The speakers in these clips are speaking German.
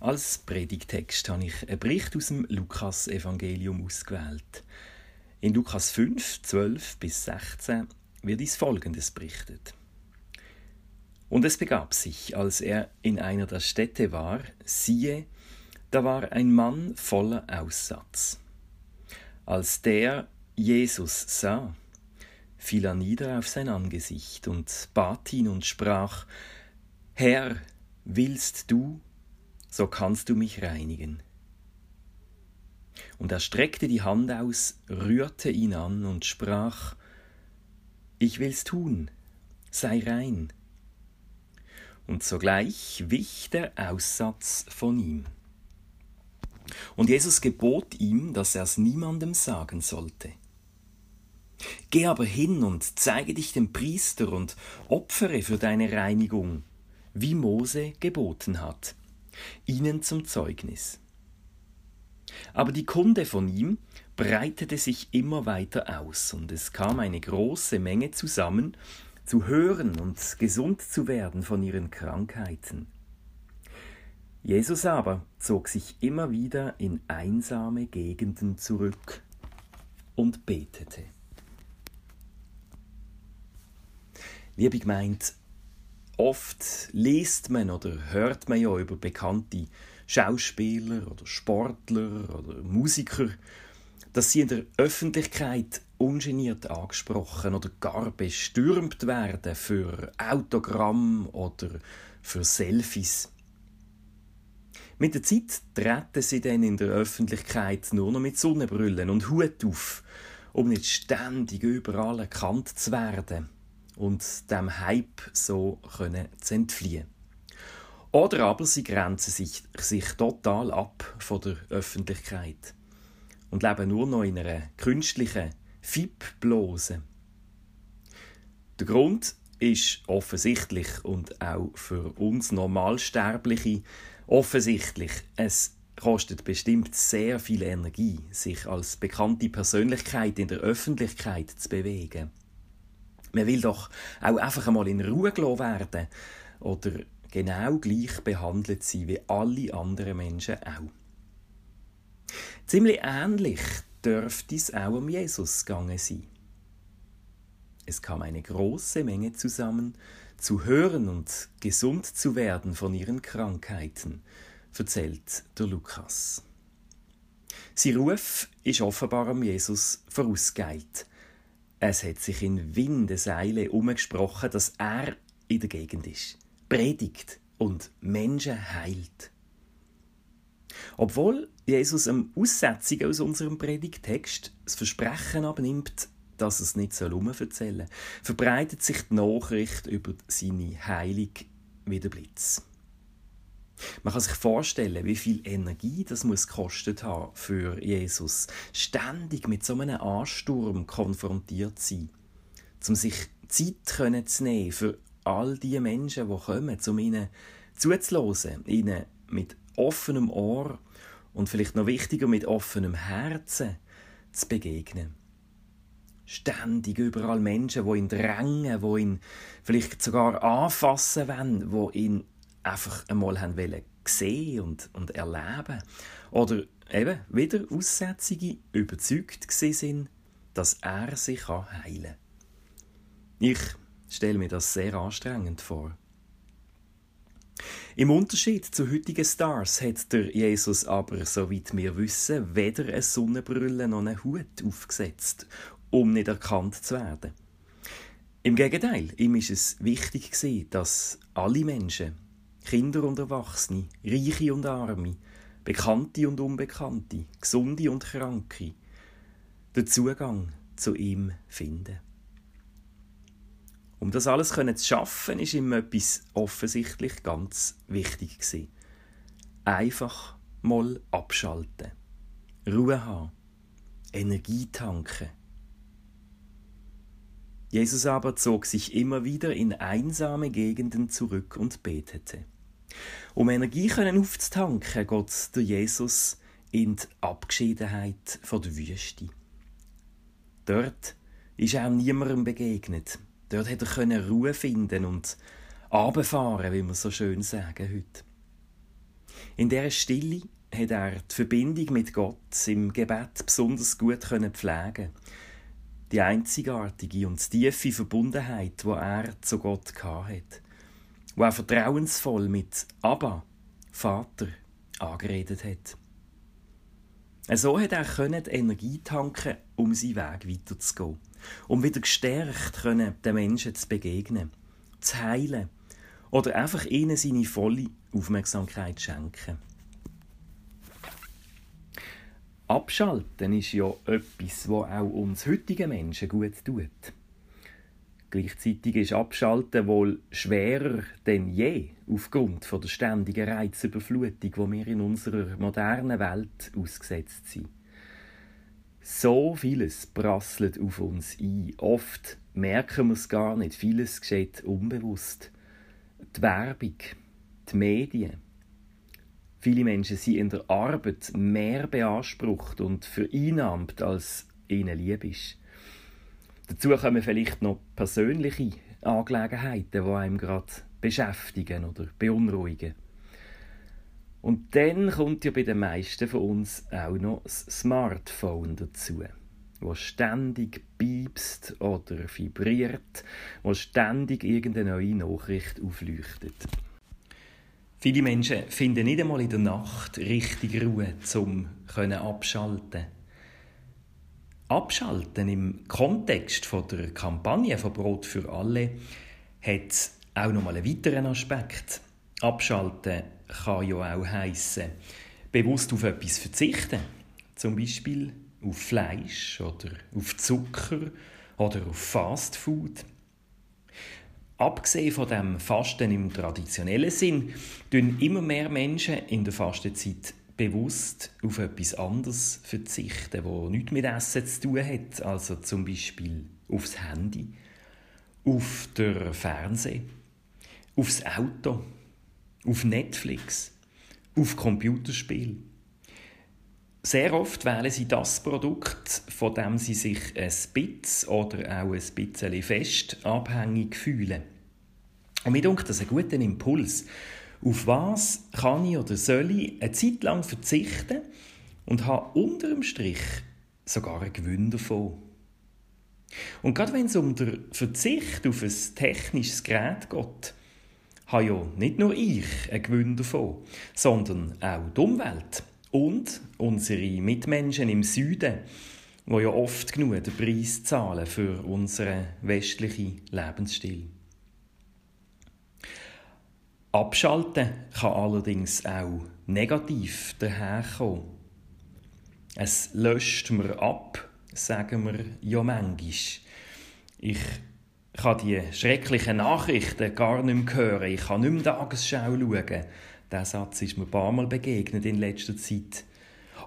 Als Predigtext habe ich einen Bericht aus dem Lukas-Evangelium ausgewählt. In Lukas 5, 12 bis 16 wird dies Folgendes berichtet. Und es begab sich, als er in einer der Städte war, siehe, da war ein Mann voller Aussatz. Als der Jesus sah, fiel er nieder auf sein Angesicht und bat ihn und sprach, Herr, willst du, so kannst du mich reinigen. Und er streckte die Hand aus, rührte ihn an und sprach, Ich will's tun, sei rein. Und sogleich wich der Aussatz von ihm. Und Jesus gebot ihm, dass er es niemandem sagen sollte. Geh aber hin und zeige dich dem Priester und opfere für deine Reinigung, wie Mose geboten hat ihnen zum Zeugnis. Aber die Kunde von ihm breitete sich immer weiter aus, und es kam eine große Menge zusammen, zu hören und gesund zu werden von ihren Krankheiten. Jesus aber zog sich immer wieder in einsame Gegenden zurück und betete. Liebe gemeint, Oft liest man oder hört man ja über bekannte Schauspieler oder Sportler oder Musiker, dass sie in der Öffentlichkeit ungeniert angesprochen oder gar bestürmt werden für Autogramm oder für Selfies. Mit der Zeit treten sie dann in der Öffentlichkeit nur noch mit Sonnenbrillen und Hut auf, um nicht ständig überall erkannt zu werden und dem Hype so können zu entfliehen. Oder aber sie grenzen sich, sich total ab von der Öffentlichkeit und leben nur noch in einer künstlichen Fibblose. Der Grund ist offensichtlich und auch für uns Normalsterbliche offensichtlich. Es kostet bestimmt sehr viel Energie, sich als bekannte Persönlichkeit in der Öffentlichkeit zu bewegen. Man will doch auch einfach einmal in Ruhe gelassen werden oder genau gleich behandelt sein wie alle anderen Menschen auch. Ziemlich ähnlich dürfte es auch um Jesus gegangen sein. Es kam eine große Menge zusammen, zu hören und gesund zu werden von ihren Krankheiten, erzählt der Lukas. Sein Ruf ist offenbar am Jesus vorausgeilt. Es hat sich in Windeseile umgesprochen, dass er in der Gegend ist, predigt und Menschen heilt. Obwohl Jesus am Aussetzung aus unserem Predigtext das Versprechen abnimmt, dass es nicht soll erzählen verbreitet sich die Nachricht über seine Heilung wie der Blitz. Man kann sich vorstellen, wie viel Energie das muss gekostet haben für Jesus, ständig mit so einem Ansturm konfrontiert zu sein, um sich Zeit zu nehmen für all die Menschen, die kommen, um ihnen zuzuhören, ihnen mit offenem Ohr und vielleicht noch wichtiger mit offenem Herzen zu begegnen. Ständig überall Menschen, die ihn drängen, die ihn vielleicht sogar anfassen wollen, die ihn einfach einmal haben wollen sehen und, und erleben. Oder eben wieder Aussätzige überzeugt sind, dass er sich heilen kann. Ich stelle mir das sehr anstrengend vor. Im Unterschied zu heutigen Stars hat der Jesus aber, soweit wir wissen, weder eine Sonnenbrille noch einen Hut aufgesetzt, um nicht erkannt zu werden. Im Gegenteil, ihm ist es wichtig dass alle Menschen Kinder und Erwachsene, Reiche und Arme, Bekannte und Unbekannte, Gesunde und Kranke, den Zugang zu ihm finden. Um das alles zu schaffen, ist ihm etwas offensichtlich ganz wichtig gewesen. Einfach mal abschalten, Ruhe haben, Energie tanken. Jesus aber zog sich immer wieder in einsame Gegenden zurück und betete. Um Energie können aufzutanken, geht der Jesus in die Abgeschiedenheit von der Wüste. Dort ist auch niemandem begegnet. Dort hat er Ruhe finden und abfahren, wie wir so schön sagen heute. In dieser Stille hat er die Verbindung mit Gott im Gebet besonders gut pflegen Die einzigartige und tiefe Verbundenheit, die er zu Gott hatte, wo er vertrauensvoll mit Abba, Vater, angeredet hat. So hat er die Energie tanken, um seinen Weg weiterzugehen, um wieder gestärkt den Menschen zu begegnen, zu heilen oder einfach ihnen seine volle Aufmerksamkeit zu schenken. Abschalten ist ja etwas, was auch uns heutigen Menschen gut tut. Gleichzeitig ist Abschalten wohl schwerer denn je aufgrund der ständigen Reizüberflutung, wo wir in unserer modernen Welt ausgesetzt sind. So vieles prasselt auf uns ein. Oft merken wir es gar nicht. Vieles geschieht unbewusst. Die Werbung, die Medien. Viele Menschen sind in der Arbeit mehr beansprucht und vereinnahmt, als ihnen lieb ist. Dazu kommen vielleicht noch persönliche Angelegenheiten, die einem gerade beschäftigen oder beunruhigen. Und dann kommt ja bei den meisten von uns auch noch das Smartphone dazu, wo ständig piepst oder vibriert, wo ständig irgendeine neue Nachricht aufleuchtet. Viele Menschen finden nicht einmal in der Nacht richtig Ruhe, um abschalten Abschalten im Kontext von der Kampagne von Brot für alle hat auch noch mal einen weiteren Aspekt. Abschalten kann ja auch heißen, bewusst auf etwas verzichten. Zum Beispiel auf Fleisch oder auf Zucker oder auf Fastfood. Abgesehen von dem Fasten im traditionellen Sinn, tun immer mehr Menschen in der Fastenzeit bewusst auf etwas anderes verzichten, wo nichts mit Essen zu tun hat, also zum Beispiel aufs Handy, auf der Fernseh, aufs Auto, auf Netflix, auf Computerspiel. Sehr oft wählen sie das Produkt, von dem sie sich ein bisschen oder auch ein bisschen fest abhängig fühlen. Und mir denkt das ein guter Impuls. Auf was kann ich oder soll ich eine Zeit lang verzichten und habe unter dem Strich sogar einen Gewinn davon? Und gerade wenn es um den Verzicht auf ein technisches Gerät geht, habe ja nicht nur ich einen Gewinn davon, sondern auch die Umwelt und unsere Mitmenschen im Süden, die ja oft genug den Preis zahlen für unseren westlichen Lebensstil. Abschalten kann allerdings auch negativ daherkommen. Es löscht mir ab, sagen wir ja manchmal. Ich kann die schrecklichen Nachrichten gar nicht mehr hören. Ich kann nicht mehr Tagesschau schauen. Der Satz ist mir ein paar Mal begegnet in letzter Zeit.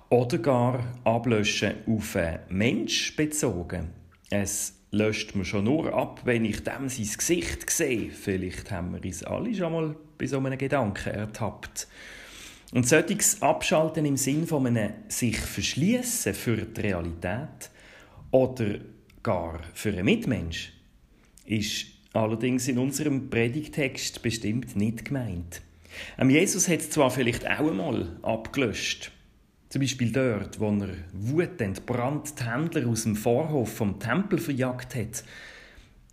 Oder gar ablöschen auf einen Mensch bezogen. Es löscht mir schon nur ab, wenn ich dem sein Gesicht sehe. Vielleicht haben wir uns alle schon mal bei so einem Gedanken ertappt. Und solches Abschalten im Sinn von einem sich verschließen für die Realität oder gar für einen Mitmensch ist allerdings in unserem Predigtext bestimmt nicht gemeint. Jesus hat es zwar vielleicht auch einmal abgelöscht, zum Beispiel dort, wo er wutentbrannt die Händler aus dem Vorhof vom Tempel verjagt hat,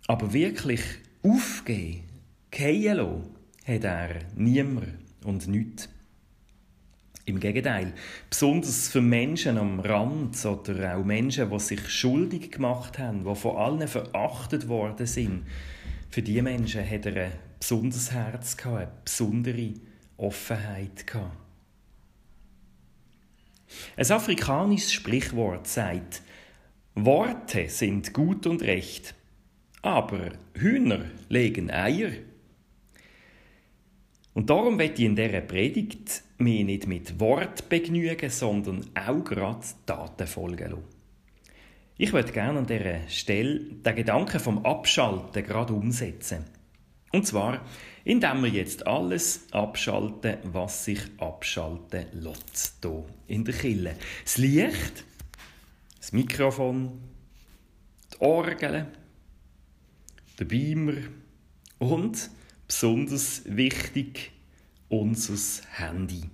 aber wirklich aufgeben, gehen lassen, hat er niemand und nichts. Im Gegenteil, besonders für Menschen am Rand oder auch Menschen, die sich schuldig gemacht haben, die von allen verachtet worden sind, für diese Menschen hat er ein besonderes Herz gehabt, eine besondere Offenheit gehabt. Ein afrikanisches Sprichwort sagt, Worte sind gut und recht, aber Hühner legen Eier. Und darum wird ich in dieser Predigt mich nicht mit Wort begnügen, sondern auch gerade Taten folgen lassen. Ich würde gerne an dieser Stelle den Gedanken vom Abschalten gerade umsetzen. Und zwar, indem wir jetzt alles abschalten, was sich abschalten lässt, hier in der Kille. Das Licht, das Mikrofon, die Orgel, der Beamer und besonders wichtig unser Handy.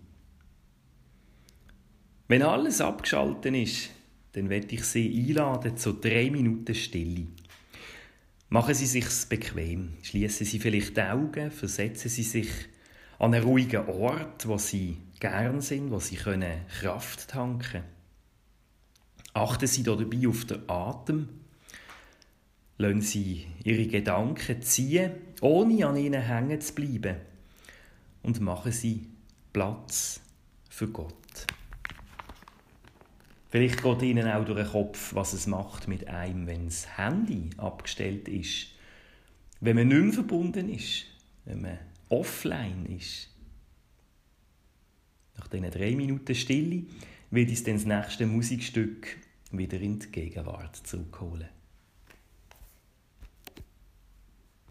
Wenn alles abgeschaltet ist, dann werde ich Sie einladen zu drei Minuten Stille. Machen Sie sich's bequem. Schließen Sie vielleicht die Augen, versetzen Sie sich an einen ruhigen Ort, wo Sie gern sind, wo Sie können Kraft tanken. Achten Sie dabei auf den Atem. Lassen Sie Ihre Gedanken ziehen, ohne an ihnen hängen zu bleiben. Und machen Sie Platz für Gott. Vielleicht geht Ihnen auch durch den Kopf, was es macht mit einem, wenn das Handy abgestellt ist. Wenn man nicht mehr verbunden ist. Wenn man offline ist. Nach diesen drei Minuten Stille wird uns dann das nächste Musikstück wieder in die Gegenwart zurückholen.